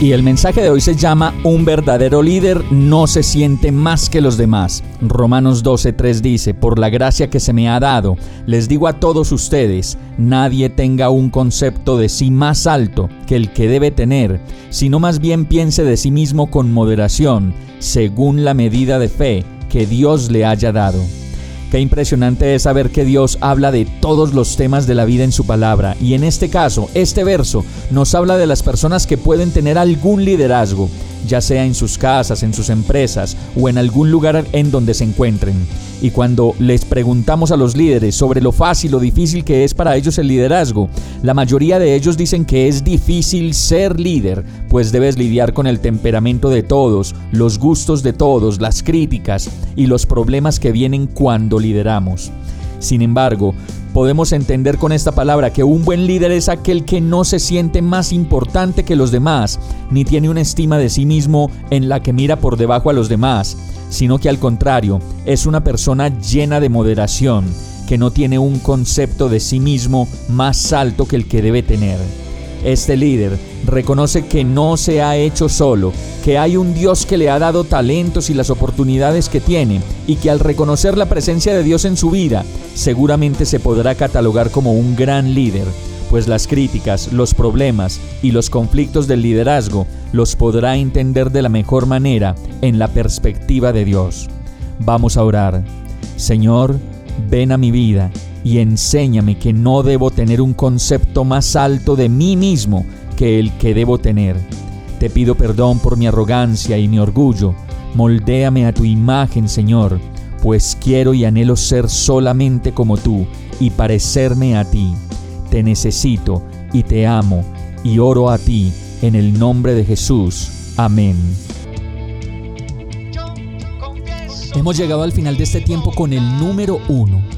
Y el mensaje de hoy se llama Un verdadero líder no se siente más que los demás. Romanos 12:3 dice, Por la gracia que se me ha dado, les digo a todos ustedes, nadie tenga un concepto de sí más alto que el que debe tener, sino más bien piense de sí mismo con moderación, según la medida de fe que Dios le haya dado. Qué impresionante es saber que Dios habla de todos los temas de la vida en su palabra. Y en este caso, este verso nos habla de las personas que pueden tener algún liderazgo, ya sea en sus casas, en sus empresas o en algún lugar en donde se encuentren. Y cuando les preguntamos a los líderes sobre lo fácil o difícil que es para ellos el liderazgo, la mayoría de ellos dicen que es difícil ser líder, pues debes lidiar con el temperamento de todos, los gustos de todos, las críticas y los problemas que vienen cuando lideramos. Sin embargo, podemos entender con esta palabra que un buen líder es aquel que no se siente más importante que los demás, ni tiene una estima de sí mismo en la que mira por debajo a los demás, sino que al contrario, es una persona llena de moderación, que no tiene un concepto de sí mismo más alto que el que debe tener. Este líder reconoce que no se ha hecho solo, que hay un Dios que le ha dado talentos y las oportunidades que tiene, y que al reconocer la presencia de Dios en su vida, seguramente se podrá catalogar como un gran líder, pues las críticas, los problemas y los conflictos del liderazgo los podrá entender de la mejor manera en la perspectiva de Dios. Vamos a orar. Señor, ven a mi vida y enséñame que no debo tener un concepto más alto de mí mismo que el que debo tener. Te pido perdón por mi arrogancia y mi orgullo. Moldéame a tu imagen, Señor, pues quiero y anhelo ser solamente como tú y parecerme a ti. Te necesito y te amo y oro a ti en el nombre de Jesús. Amén. Hemos llegado al final de este tiempo con el número uno